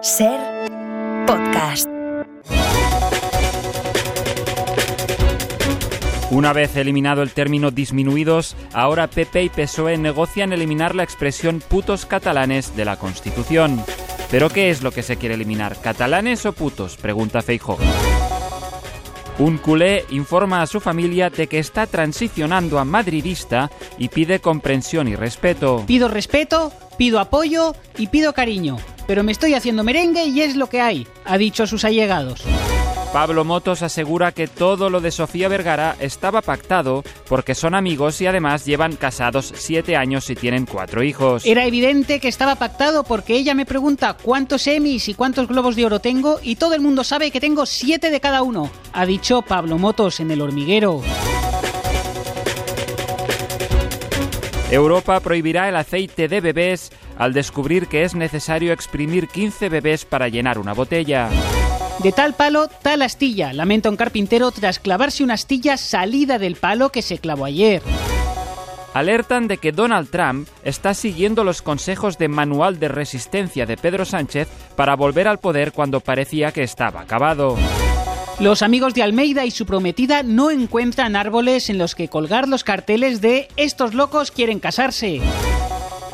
Ser podcast. Una vez eliminado el término disminuidos, ahora PP y PSOE negocian eliminar la expresión putos catalanes de la Constitución. ¿Pero qué es lo que se quiere eliminar? ¿Catalanes o putos? Pregunta Feijóo. Un culé informa a su familia de que está transicionando a madridista y pide comprensión y respeto. Pido respeto, pido apoyo y pido cariño. Pero me estoy haciendo merengue y es lo que hay, ha dicho a sus allegados. Pablo Motos asegura que todo lo de Sofía Vergara estaba pactado porque son amigos y además llevan casados siete años y tienen cuatro hijos. Era evidente que estaba pactado porque ella me pregunta cuántos Emmys y cuántos Globos de Oro tengo y todo el mundo sabe que tengo siete de cada uno, ha dicho Pablo Motos en El Hormiguero. Europa prohibirá el aceite de bebés al descubrir que es necesario exprimir 15 bebés para llenar una botella. De tal palo, tal astilla, lamenta un carpintero tras clavarse una astilla salida del palo que se clavó ayer. Alertan de que Donald Trump está siguiendo los consejos de manual de resistencia de Pedro Sánchez para volver al poder cuando parecía que estaba acabado. Los amigos de Almeida y su prometida no encuentran árboles en los que colgar los carteles de estos locos quieren casarse.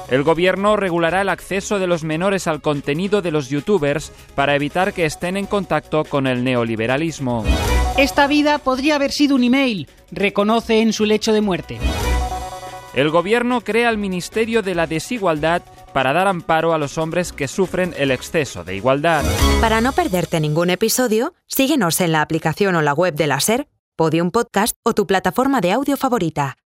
El gobierno regulará el acceso de los menores al contenido de los youtubers para evitar que estén en contacto con el neoliberalismo. Esta vida podría haber sido un email, reconoce en su lecho de muerte. El gobierno crea el Ministerio de la Desigualdad para dar amparo a los hombres que sufren el exceso de igualdad. Para no perderte ningún episodio, síguenos en la aplicación o la web de la SER, Podium Podcast o tu plataforma de audio favorita.